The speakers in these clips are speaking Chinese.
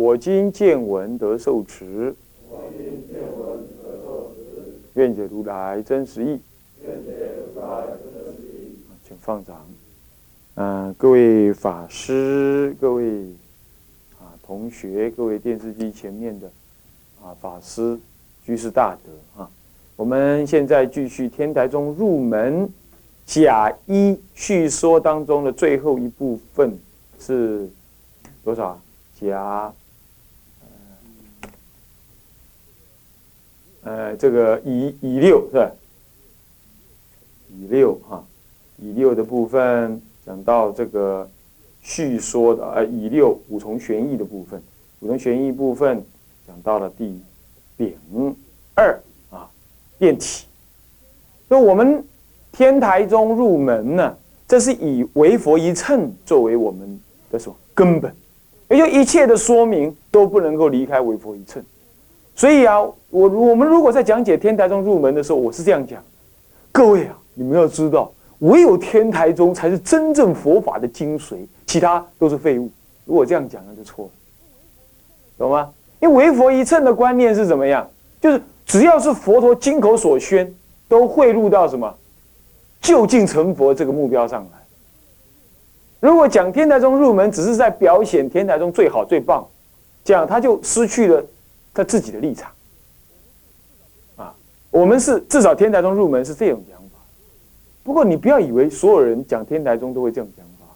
我今见闻得受持，我今见闻得受持愿解如来真实义。请放掌。嗯，各位法师，各位啊同学，各位电视机前面的啊法师、居士大德啊，我们现在继续天台中入门甲一叙说当中的最后一部分是多少？甲呃这个乙乙六是吧？乙六哈。乙六的部分讲到这个叙说的，呃，乙六五重玄义的部分，五重玄义部分讲到了第丙二啊，变体。那我们天台中入门呢，这是以为佛一乘作为我们的什么根本，也就一切的说明都不能够离开为佛一乘。所以啊，我我们如果在讲解天台中入门的时候，我是这样讲：各位啊，你们要知道。唯有天台宗才是真正佛法的精髓，其他都是废物。如果这样讲，那就错了，懂吗？因为唯佛一乘的观念是怎么样？就是只要是佛陀经口所宣，都汇入到什么就近成佛这个目标上来。如果讲天台宗入门，只是在表显天台宗最好最棒，这样他就失去了他自己的立场。啊，我们是至少天台宗入门是这种讲法。不过你不要以为所有人讲天台宗都会这样讲法，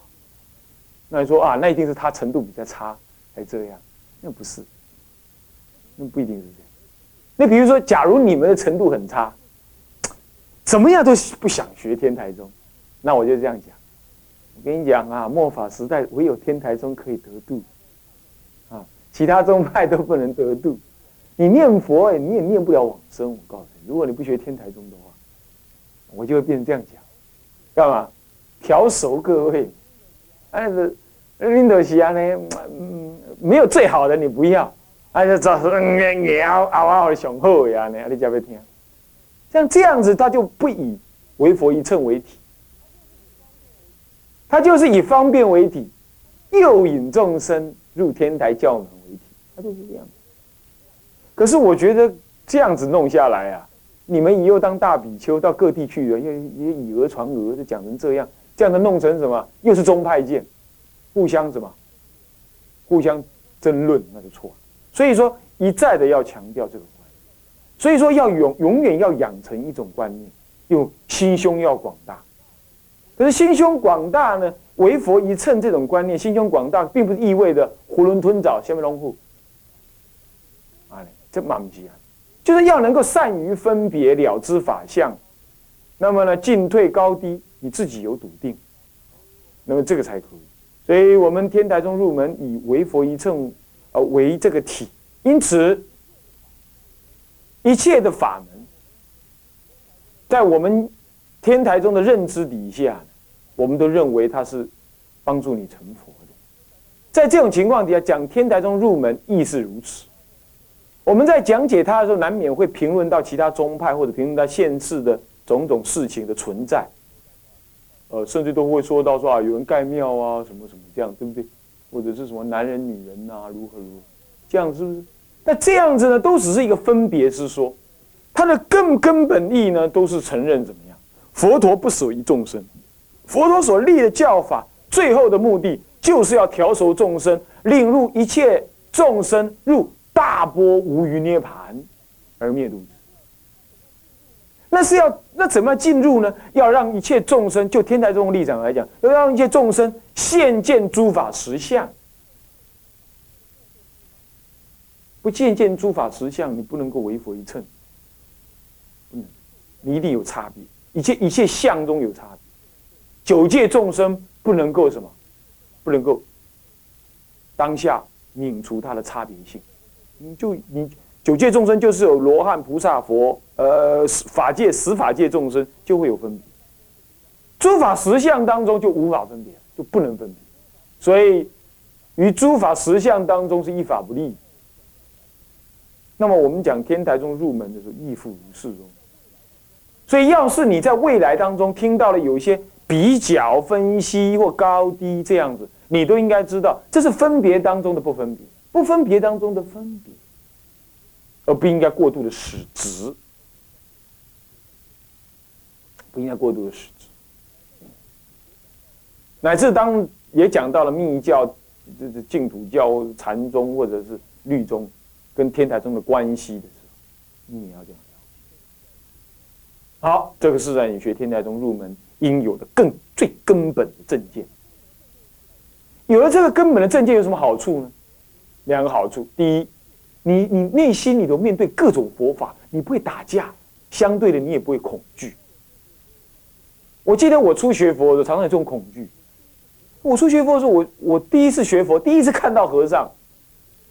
那你说啊，那一定是他程度比较差才这样，那不是，那不一定是这样。那比如说，假如你们的程度很差，怎么样都不想学天台宗，那我就这样讲。我跟你讲啊，末法时代唯有天台宗可以得度，啊，其他宗派都不能得度。你念佛，你也念不了往生。我告诉你，如果你不学天台宗的话。我就会变成这样讲，干嘛？调熟各位，哎，是领导西安呢，嗯，没有最好的你不要，哎，就找嗯，嗷嗷嗷的雄厚呀，你你讲不听？像这样子，他就不以为佛一乘为体，他就是以方便为体，诱引众生入天台教门为体，他就是这样。可是我觉得这样子弄下来啊。你们以后当大比丘到各地去了，又也以讹传讹，就讲成这样，这样的弄成什么？又是宗派见，互相什么？互相争论，那就错了。所以说一再的要强调这个观念，所以说要永永远要养成一种观念，用心胸要广大。可是心胸广大呢，为佛一称这种观念，心胸广大，并不是意味着囫囵吞枣、下面龙虎。啊，这满级啊。就是要能够善于分别了知法相，那么呢进退高低你自己有笃定，那么这个才可以。所以我们天台中入门以为佛一乘，呃为这个体，因此一切的法门，在我们天台中的认知底下，我们都认为它是帮助你成佛的。在这种情况底下讲天台中入门亦是如此。我们在讲解它的时候，难免会评论到其他宗派或者评论到现世的种种事情的存在，呃，甚至都会说到说啊，有人盖庙啊，什么什么这样，对不对？或者是什么男人女人呐，如何如何，这样是不是？那这样子呢，都只是一个分别之说，它的更根本意义呢，都是承认怎么样？佛陀不舍于众生，佛陀所立的教法，最后的目的就是要调熟众生，令入一切众生入。大波无余涅盘而灭度那是要那怎么进入呢？要让一切众生，就天台这种立场来讲，要让一切众生现见诸法实相。不见见诸法实相，你不能够为佛一乘。不能，你一定有差别。一切一切相中有差别。九界众生不能够什么？不能够当下泯除它的差别性。你就你九界众生就是有罗汉、菩萨、佛，呃，法界、十法界众生就会有分别。诸法实相当中就无法分别，就不能分别，所以于诸法实相当中是一法不立。那么我们讲天台中入门的时候，亦复如是哦。所以要是你在未来当中听到了有一些比较分析或高低这样子，你都应该知道，这是分别当中的不分别，不分别当中的分别，而不应该过度的使执，不应该过度的使执。乃至当也讲到了密教、这这净土教、禅宗或者是律宗跟天台宗的关系的时候，你也要这样。好，这个是在你学天台宗入门应有的更最根本的正见。有了这个根本的正见，有什么好处呢？两个好处：第一，你你内心里头面对各种佛法，你不会打架，相对的你也不会恐惧。我记得我初学佛的时候，常常有这种恐惧。我初学佛的时候，我我第一次学佛，第一次看到和尚，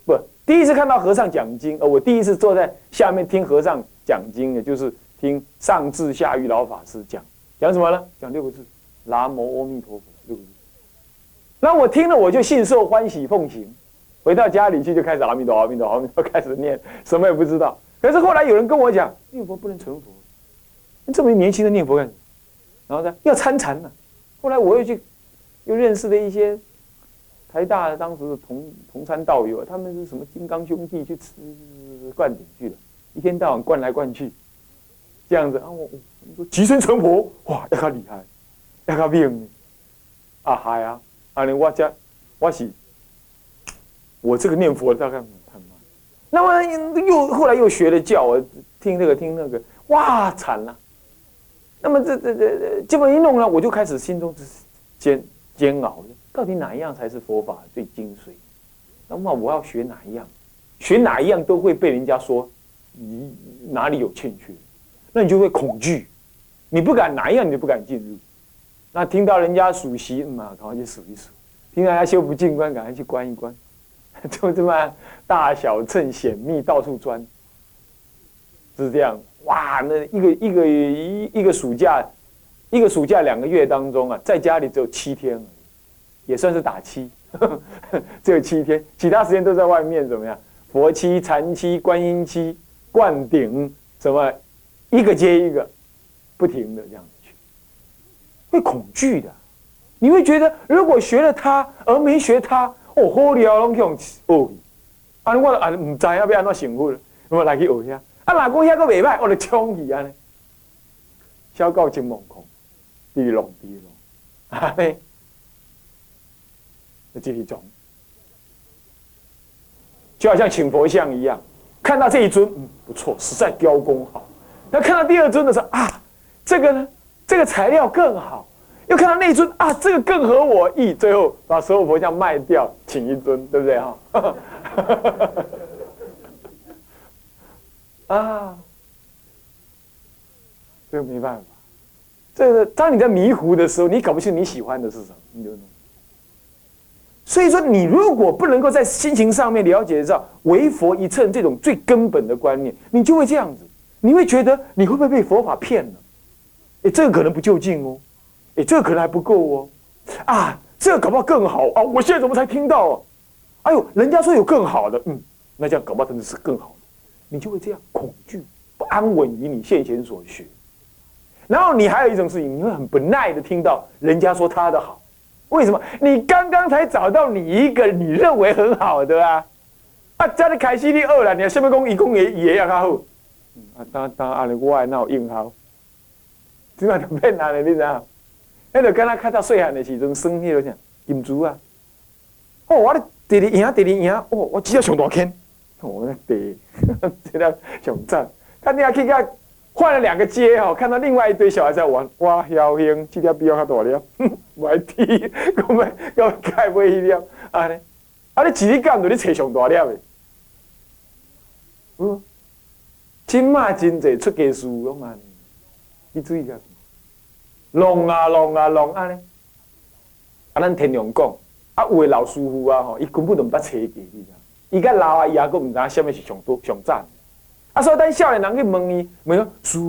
不，第一次看到和尚讲经，呃，我第一次坐在下面听和尚讲经，也就是听上智下愚老法师讲，讲什么呢？讲六个字：南无阿弥陀佛。六个字。那我听了，我就信受欢喜奉行，回到家里去就开始阿弥陀阿弥陀阿弥陀开始念，什么也不知道。可是后来有人跟我讲，念佛不能成佛，你这么年轻的念佛干什么？然后呢，要参禅呢。后来我又去。又认识了一些台大的当时的同同参道友，他们是什么金刚兄弟去吃灌顶去了，一天到晚灌来灌去，这样子啊，我我说即身成佛，哇，要他厉害，要他命啊嗨啊，啊你我家我是我这个念佛大概很慢，那么又后来又学了教，我听这个听那个，哇惨了，那么这这这这这么一弄呢，我就开始心中是煎。煎熬的，到底哪一样才是佛法最精髓？那么我要学哪一样？学哪一样都会被人家说你哪里有欠缺，那你就会恐惧，你不敢哪一样你就不敢进入。那听到人家数息，嘛，赶快去数一数；听到人家修不进关，赶快去关一关。就这么大小趁险密到处钻，是这样。哇，那一个一个一一个暑假。一个暑假两个月当中啊，在家里只有七天，也算是打七，只有七天，其他时间都在外面怎么样？佛七、禅七、观音七、灌顶，什么一个接一个，不停的这样子去，会恐惧的。你会觉得，如果学了他而没学他，哦，好了，拢用哦，啊，我啊唔知要不要安怎幸福了，我来去学遐，啊，哪个遐个未歹，我就冲去安尼，小狗真猛狂。地龙地龙，啊嘞，那这一种，就好像请佛像一样，看到这一尊，嗯，不错，实在雕工好。那看到第二尊的时候，啊，这个呢，这个材料更好。又看到那尊，啊，这个更合我意。最后把所有佛像卖掉，请一尊，对不对哈？啊，这个没办法。这个当你在迷糊的时候，你搞不清你喜欢的是什么，你就弄。所以说，你如果不能够在心情上面了解到为佛一乘这种最根本的观念，你就会这样子，你会觉得你会不会被佛法骗了？哎，这个可能不就近哦，哎，这个可能还不够哦，啊，这个搞不好更好啊！我现在怎么才听到？啊？哎呦，人家说有更好的，嗯，那这样搞不好真的是更好的，你就会这样恐惧不安稳于你现前所学。然后你还有一种事情，你会很不耐的听到人家说他的好，为什么？你刚刚才找到你一个你认为很好的啊，啊，家里凯西利二了，你下面讲一共也也要他好，啊，当当阿里我那有硬好，今晚就变难了，你知道？那就跟他看到细汉的时阵生迄个啥金珠啊，哦，我的弟弟赢，弟弟赢，哦，我只要上大坑，我那弟，这个上赞，看你阿去个。换了两个街哦，看到另外一堆小孩在玩，哇，妖兴，这条比较较大了，我还踢，我们要开不一样，啊呢，啊你自己干，就你找上大了的，嗯，今嘛真济出家事拢安尼，你注意下，弄啊弄啊弄啊呢，啊咱天龙讲，啊有诶老师傅啊吼，伊根本都毋捌册过，你知？伊甲老阿姨阿哥毋知啥物是上多上赞。啊，所以等少年人去问伊，问讲师，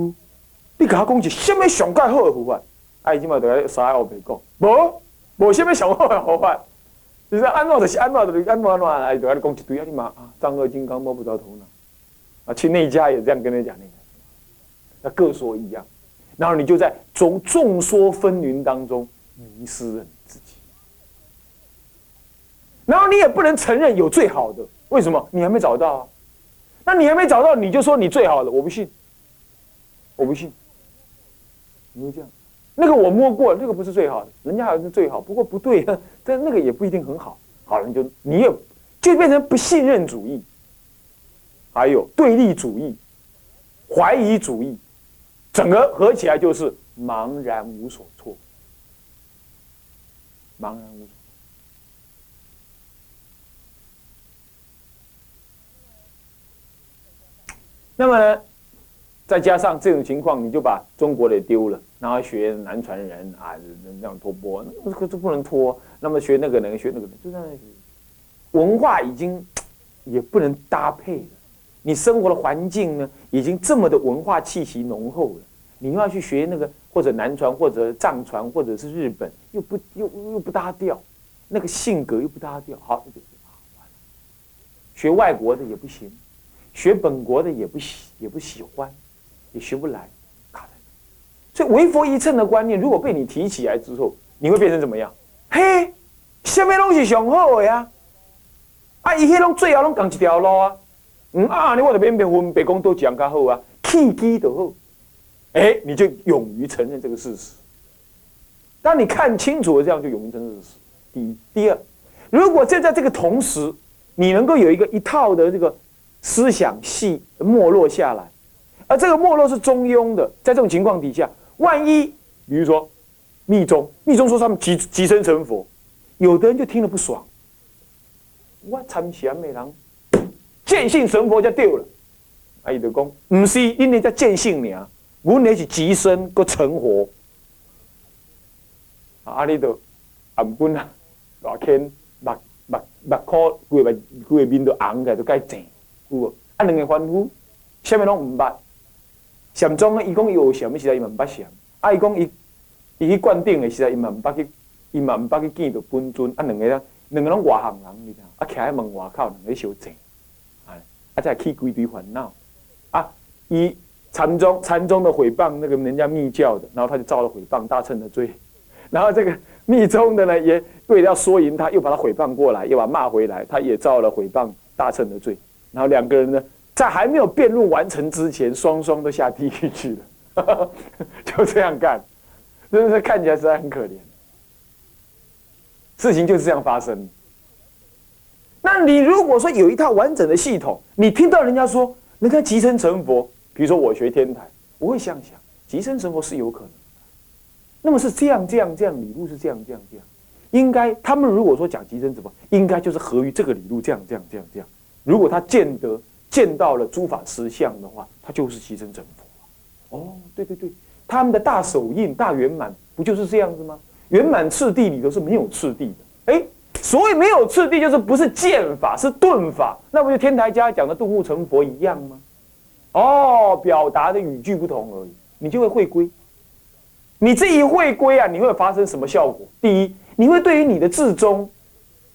你甲我讲一什么上盖好的佛法？啊，伊即马就来三个白讲，无，无什么上好的佛法。你说安怎就是安怎就是安怎安怎，哎，就跟你讲一堆啊，你嘛啊，丈二金刚摸不着头脑。啊，去那家也这样跟你讲那个，那各说一样，然后你就在众众说纷纭当中迷失了自己。然后你也不能承认有最好的，为什么？你还没找到啊？那你还没找到，你就说你最好的，我不信，我不信，你会这样？那个我摸过，那个不是最好的，人家好像是最好，不过不对，但那个也不一定很好。好了，你就你也就变成不信任主义，还有对立主义、怀疑主义，整个合起来就是茫然无所措，茫然无所。那么呢，再加上这种情况，你就把中国的丢了，然后学南传人啊，这样托钵，那这个不能拖。那么学那个人，学那个人，就这样。文化已经也不能搭配了。你生活的环境呢，已经这么的文化气息浓厚了。你又要去学那个，或者南传，或者藏传，或者是日本，又不又又不搭调，那个性格又不搭调。好，学外国的也不行。学本国的也不喜也不喜欢，也学不来，卡在。所以唯佛一乘的观念，如果被你提起来之后，你会变成怎么样？嘿，什么东西上好呀？啊，伊迄拢最后拢讲一条路啊。嗯啊，你我就免免分别讲都讲较好啊，契机就好。哎，你就勇于承认这个事实。当你看清楚了，这样就勇于承认事实。第一，第二，如果就在这个同时，你能够有一个一套的这个。思想系没落下来，而这个没落是中庸的。在这种情况底下，万一比如说密宗，密宗说他们即即生成佛，有的人就听了不爽。我参禅的人见性成佛就对了。啊，伊就讲，毋是，因为叫见性尔。阮那是即生个成佛。啊，你都暗棍啊，大天目目目壳规个规个面都红个，都该正。有无？啊，两个凡夫，什么拢毋捌。禅宗，伊讲伊学禅，实在伊嘛毋捌禅。啊，伊讲伊伊去灌顶诶，实在伊嘛毋捌去，伊嘛毋捌去见到本尊。啊，两个人，两个人外行人，你知？啊，徛喺门外口，两个小静，啊，啊，再起规堆烦恼。啊，一禅宗禅宗的诽谤那个人家密教的，然后他就造了诽谤大乘的罪。然后这个密宗的呢，也为了要说赢他，又把他诽谤过来，又把他骂回来，他也造了诽谤大乘的罪。然后两个人呢，在还没有辩论完成之前，双双都下地狱去了，就这样干，真的是看起来实在很可怜。事情就是这样发生。那你如果说有一套完整的系统，你听到人家说人家即生成佛，比如说我学天台，我会想想，即生成佛是有可能。那么是这样这样这样理路是这样这样这样，应该他们如果说讲即生成佛，应该就是合于这个理路这样这样这样这样。如果他见得见到了诸法实相的话，他就是牺牲成佛哦，对对对，他们的大手印、大圆满不就是这样子吗？圆满次第里头是没有次第的。哎，所谓没有次第，就是不是剑法，是顿法。那不就天台家讲的顿悟成佛一样吗？哦，表达的语句不同而已，你就会会归。你这一会归啊，你会发生什么效果？第一，你会对于你的至宗，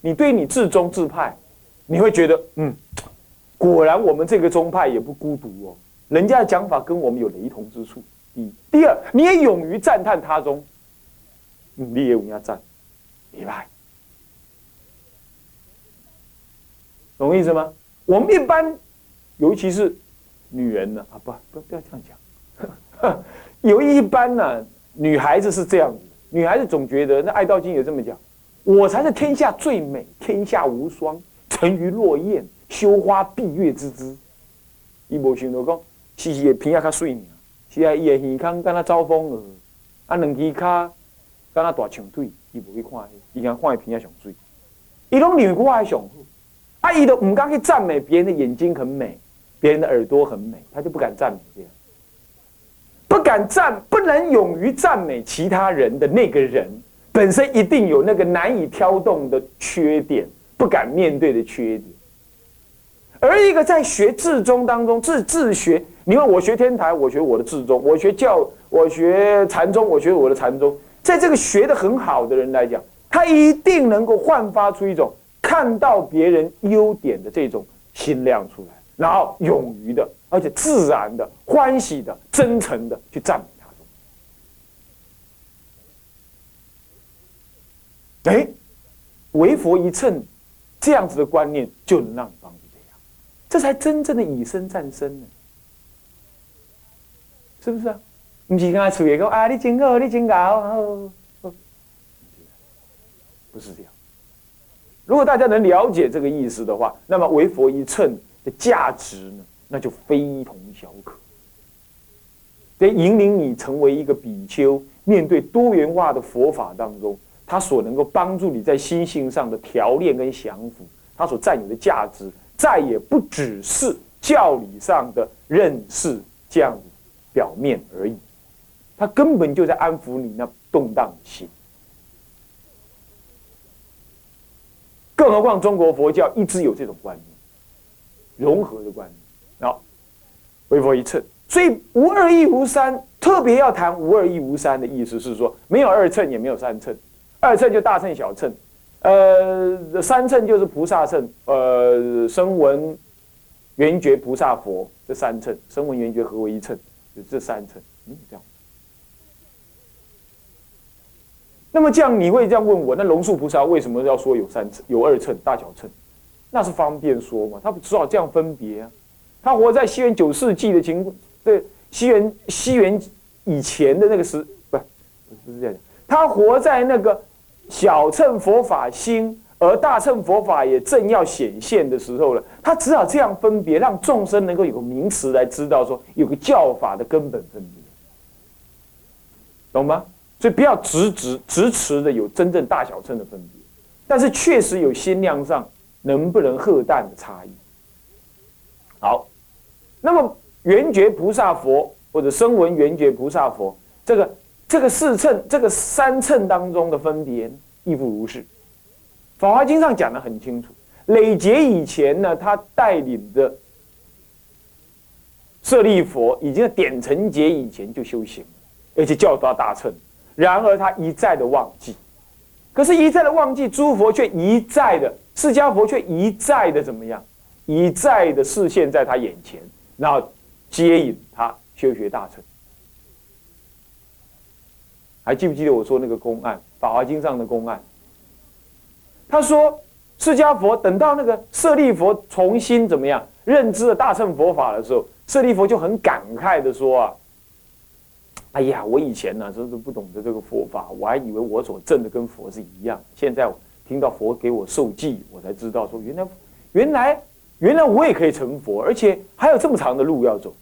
你对于你至宗自派。你会觉得，嗯，果然我们这个宗派也不孤独哦，人家的讲法跟我们有雷同之处。第一，第二，你也勇于赞叹他中，你也勇于赞，明白？懂我意思吗？我们一般，尤其是女人呢，啊，不不不要这样讲，有一般呢，女孩子是这样子，女孩子总觉得那《爱道经》也这么讲，我才是天下最美，天下无双。沉鱼落雁，羞花闭月之姿。伊无想到讲，是伊的鼻仔较水尔，是啊，伊的耳孔敢若招风耳，啊，两只脚敢若大长腿，伊无去看伊，伊讲看伊鼻仔上水。伊拢认为我上好，啊，伊都唔敢去赞美别人的眼睛很美，别人的耳朵很美，他就不敢赞美别人，不敢赞，不能勇于赞美其他人的那个人，本身一定有那个难以挑动的缺点。不敢面对的缺点，而一个在学自宗当中自自学，你问我学天台，我学我的自宗；我学教，我学禅宗，我学我的禅宗。在这个学的很好的人来讲，他一定能够焕发出一种看到别人优点的这种心量出来，然后勇于的，而且自然的、欢喜的、真诚的去赞美他。哎，为佛一称，这样子的观念就能让你帮助。这样，这才真正的以身战身呢，是不是啊？不是刚才处一个啊，你真好，你真好，不是这样。如果大家能了解这个意思的话，那么为佛一乘的价值呢，那就非同小可。得引领你成为一个比丘，面对多元化的佛法当中，他所能够帮助你在心性上的调练跟降服，他所占有的价值。再也不只是教理上的认识这样表面而已，他根本就在安抚你那动荡的心。更何况中国佛教一直有这种观念，融合的观念。好，微佛一乘，所以无二亦无三，特别要谈无二亦无三的意思是说，没有二乘也没有三乘，二乘就大乘小乘。呃，三乘就是菩萨乘，呃，声闻、缘觉、菩萨佛这三乘，声闻、缘觉合为一乘，就这三乘，嗯，这样。那么这样你会这样问我，那龙树菩萨为什么要说有三乘、有二乘、大小乘？那是方便说嘛，他只好这样分别啊。他活在西元九世纪的情，对，西元西元以前的那个时，不是，不是这样，他活在那个。小乘佛法兴，而大乘佛法也正要显现的时候了。他只好这样分别，让众生能够有个名词来知道，说有个教法的根本分别，懂吗？所以不要直直直持的有真正大小乘的分别，但是确实有心量上能不能喝淡的差异。好，那么圆觉菩萨佛或者声闻圆觉菩萨佛这个。这个四乘、这个三乘当中的分别亦复如是，《法华经》上讲的很清楚。累劫以前呢，他带领的舍利佛已经在点成劫以前就修行，而且教导大乘。然而他一再的忘记，可是，一再的忘记，诸佛却一再的，释迦佛却一再的怎么样？一再的视现在他眼前，然后接引他修学大乘。还记不记得我说那个公案，《法华经》上的公案？他说，释迦佛等到那个舍利佛重新怎么样认知了大乘佛法的时候，舍利佛就很感慨的说啊：“哎呀，我以前呢真是不懂得这个佛法，我还以为我所证的跟佛是一样。现在听到佛给我受记，我才知道说原来原来原来我也可以成佛，而且还有这么长的路要走。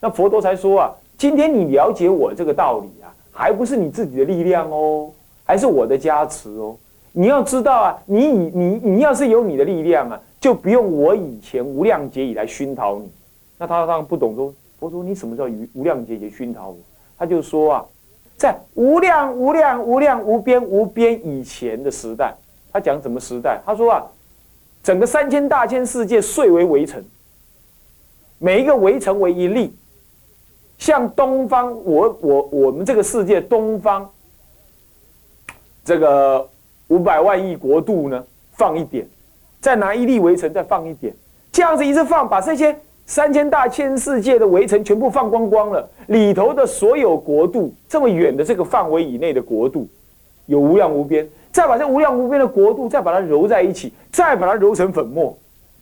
那佛陀才说啊，今天你了解我这个道理啊。”还不是你自己的力量哦，还是我的加持哦。你要知道啊，你以你你要是有你的力量啊，就不用我以前无量劫以来熏陶你。那他当然不懂说，佛说你什么叫无无量劫以熏陶我？他就说啊，在无量无量无量无边无边以前的时代，他讲什么时代？他说啊，整个三千大千世界遂为围城，每一个围城为一粒。向东方，我我我们这个世界东方，这个五百万亿国度呢，放一点，再拿一粒围城再放一点，这样子一直放，把这些三千大千世界的围城全部放光光了，里头的所有国度这么远的这个范围以内的国度，有无量无边，再把这无量无边的国度再把它揉在一起，再把它揉成粉末，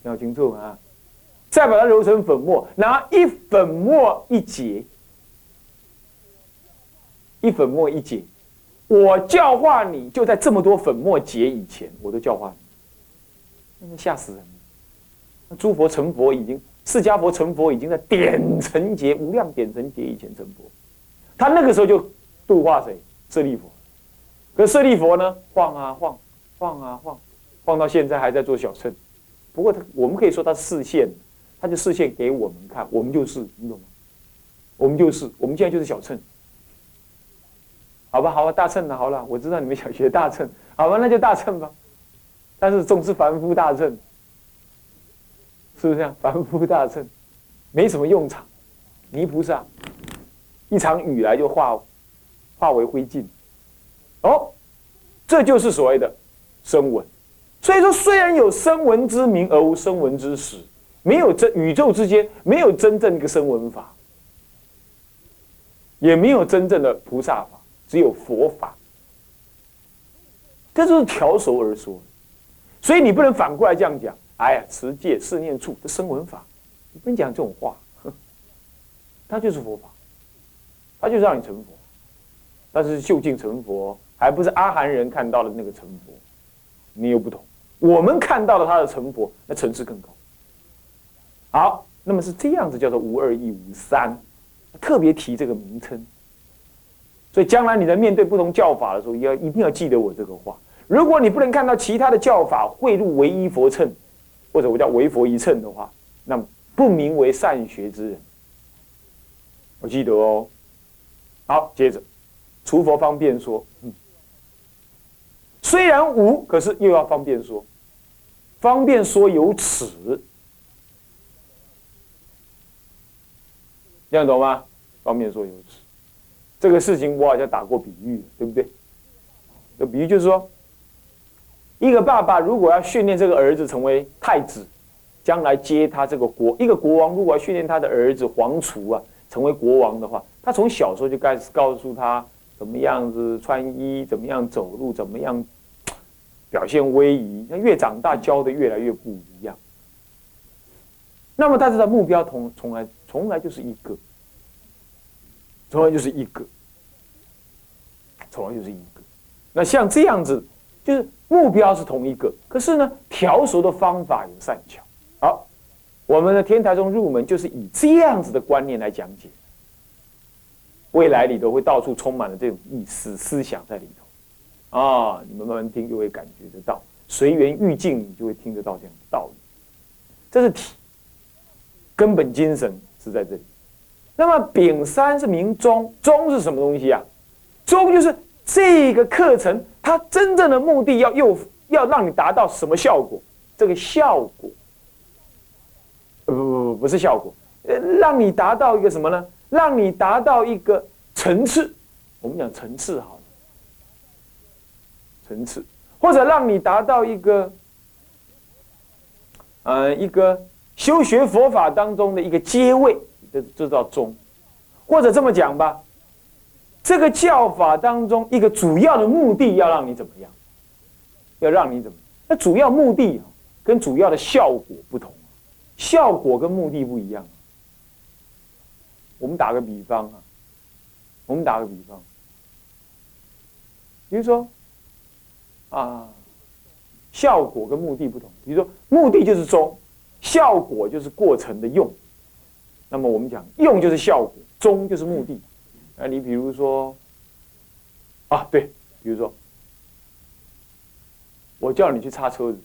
要清楚啊。再把它揉成粉末，拿一粉末一结，一粉末一结，我教化你就在这么多粉末结以前，我都教化你，吓死人。那诸佛成佛已经，释迦佛成佛已经在点成劫无量点成劫以前成佛，他那个时候就度化谁？舍利佛。可舍利佛呢，晃啊晃，晃啊晃，晃到现在还在做小乘。不过他，我们可以说他视线。他就视线给我们看，我们就是，你懂吗？我们就是，我们现在就是小乘，好吧，好吧，大乘的，好了，我知道你们想学大乘，好吧，那就大乘吧。但是总是凡夫大乘，是是不是这样？凡夫大乘没什么用场，泥菩萨一场雨来就化化为灰烬。哦，这就是所谓的声闻。所以说，虽然有声闻之名而无声闻之实，没有真宇宙之间没有真正一个声闻法，也没有真正的菩萨法，只有佛法。这就是调熟而说。所以你不能反过来这样讲。哎呀，持戒、四念处这声闻法，你不能讲这种话。它就是佛法，它就是让你成佛。但是究竟成佛，还不是阿含人看到的那个成佛，你又不同。我们看到了他的成佛，那层次更高。好，那么是这样子，叫做无二亦无三，特别提这个名称。所以将来你在面对不同教法的时候，要一定要记得我这个话。如果你不能看到其他的教法汇入唯一佛称，或者我叫唯佛一称的话，那么不名为善学之人。我记得哦。好，接着，除佛方便说，嗯，虽然无，可是又要方便说，方便说有此，这样懂吗？方便说有此，这个事情我好像打过比喻，对不对？这比喻就是说。一个爸爸如果要训练这个儿子成为太子，将来接他这个国；一个国王如果要训练他的儿子皇储啊，成为国王的话，他从小时候就开始告诉他怎么样子穿衣，怎么样走路，怎么样表现威仪。那越长大教的越来越不一样。那么，但是他目标从从来从来就是一个，从来就是一个，从来就是一个。那像这样子，就是。目标是同一个，可是呢，调熟的方法有善巧。好，我们的天台宗入门就是以这样子的观念来讲解。未来里头会到处充满了这种意思思想在里头，啊，你们慢慢听就会感觉得到，随缘遇境你就会听得到这样的道理。这是体，根本精神是在这里。那么丙三是明中，中是什么东西啊？中就是。这个课程，它真正的目的要又要让你达到什么效果？这个效果，不不不不是效果，呃，让你达到一个什么呢？让你达到一个层次。我们讲层次好了，层次，或者让你达到一个，呃，一个修学佛法当中的一个阶位，这这叫中，或者这么讲吧。这个教法当中，一个主要的目的要让你怎么样？要让你怎么？那主要目的跟主要的效果不同，效果跟目的不一样。我们打个比方啊，我们打个比方，比如说啊，效果跟目的不同。比如说，目的就是中，效果就是过程的用。那么我们讲用就是效果，中就是目的。那你比如说，啊，对，比如说，我叫你去擦车子，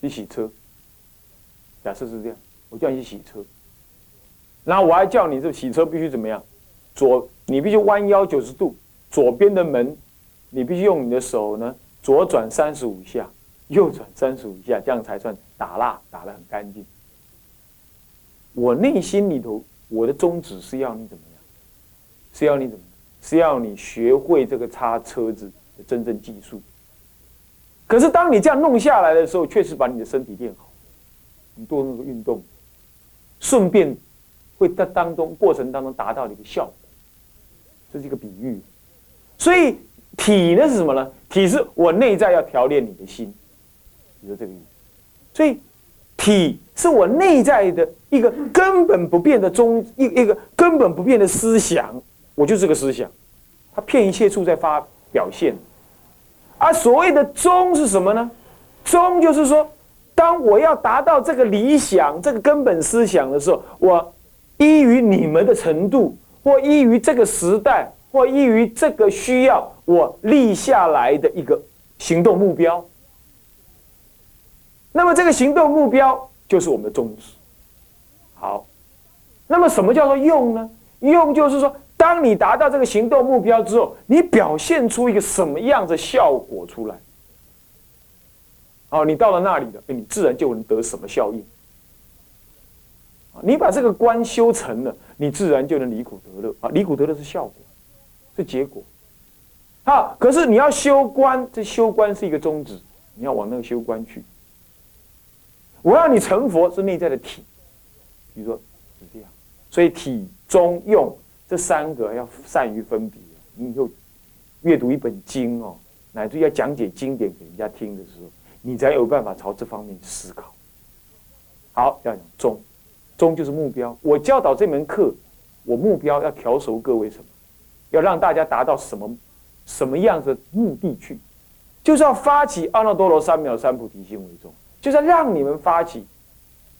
去洗车。假设是这样，我叫你去洗车，然后我还叫你这洗车必须怎么样？左，你必须弯腰九十度，左边的门，你必须用你的手呢，左转三十五下，右转三十五下，这样才算打蜡打得很干净。我内心里头，我的宗旨是要你怎么？是要你怎么？是要你学会这个擦车子的真正技术。可是当你这样弄下来的时候，确实把你的身体练好，你多那个运动，顺便会在当中过程当中达到一个效果。这是一个比喻。所以体呢是什么呢？体是我内在要调练你的心，你说这个意思。所以体是我内在的一个根本不变的中一一个根本不变的思想。我就是这个思想，它骗一切处在发表现，而所谓的中是什么呢？中就是说，当我要达到这个理想、这个根本思想的时候，我依于你们的程度，或依于这个时代，或依于这个需要，我立下来的一个行动目标。那么这个行动目标就是我们的宗旨。好，那么什么叫做用呢？用就是说。当你达到这个行动目标之后，你表现出一个什么样的效果出来？哦，你到了那里了，你自然就能得什么效应？你把这个观修成了，你自然就能离苦得乐啊！离苦得乐是效果，是结果。好，可是你要修观，这修观是一个宗旨，你要往那个修观去。我要你成佛是内在的体，比如说是这样，所以体中用这三个要善于分别。你以后阅读一本经哦，乃至要讲解经典给人家听的时候，你才有办法朝这方面思考。好，要讲中。终就是目标。我教导这门课，我目标要调熟各位什么？要让大家达到什么什么样的目的去？就是要发起阿耨多罗三藐三菩提心为中，就是要让你们发起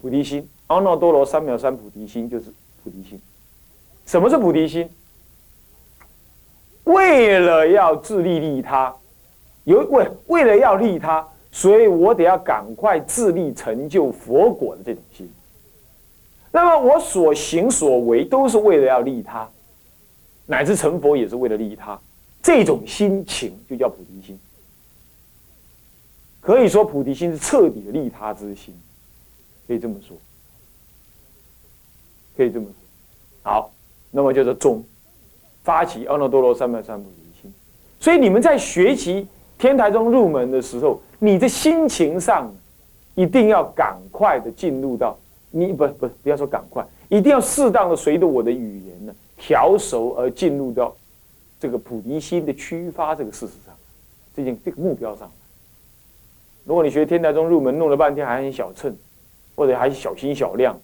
菩提心。阿耨多罗三藐三菩提心就是菩提心。什么是菩提心？为了要自利利他，有为为了要利他，所以我得要赶快自立成就佛果的这种心。那么我所行所为都是为了要利他，乃至成佛也是为了利他，这种心情就叫菩提心。可以说菩提心是彻底的利他之心，可以这么说，可以这么说。好，那么就是中，发起阿耨多罗三藐三菩提心。所以你们在学习天台中入门的时候，你的心情上一定要赶快的进入到。你不不不要说赶快，一定要适当的随着我的语言呢调熟而进入到这个菩提心的驱发这个事实上，这件这个目标上。如果你学天台宗入门弄了半天还很小秤，或者还小心小量，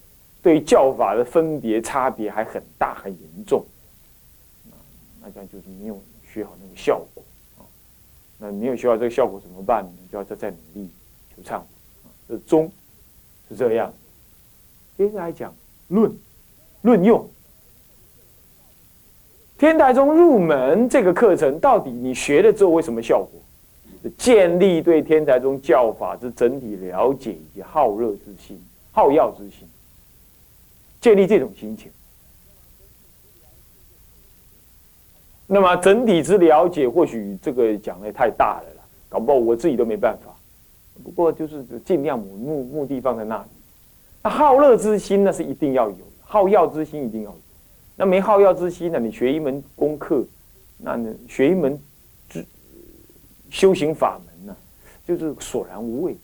对教法的分别差别还很大很严重，那这样就是没有学好那个效果啊。那没有学好这个效果怎么办呢？就要再再努力求忏悔。这中是这样。接下来讲论论用天台宗入门这个课程，到底你学了之后为什么效果？建立对天台宗教法之整体了解以及好热之心、好要之心，建立这种心情。那么整体之了解，或许这个讲的太大了了，搞不好我自己都没办法。不过就是尽量目目目的放在那里。那好乐之心那是一定要有，好药之心一定要有。那没好药之心呢？你学一门功课，那学一门修行法门呢，就是索然无味。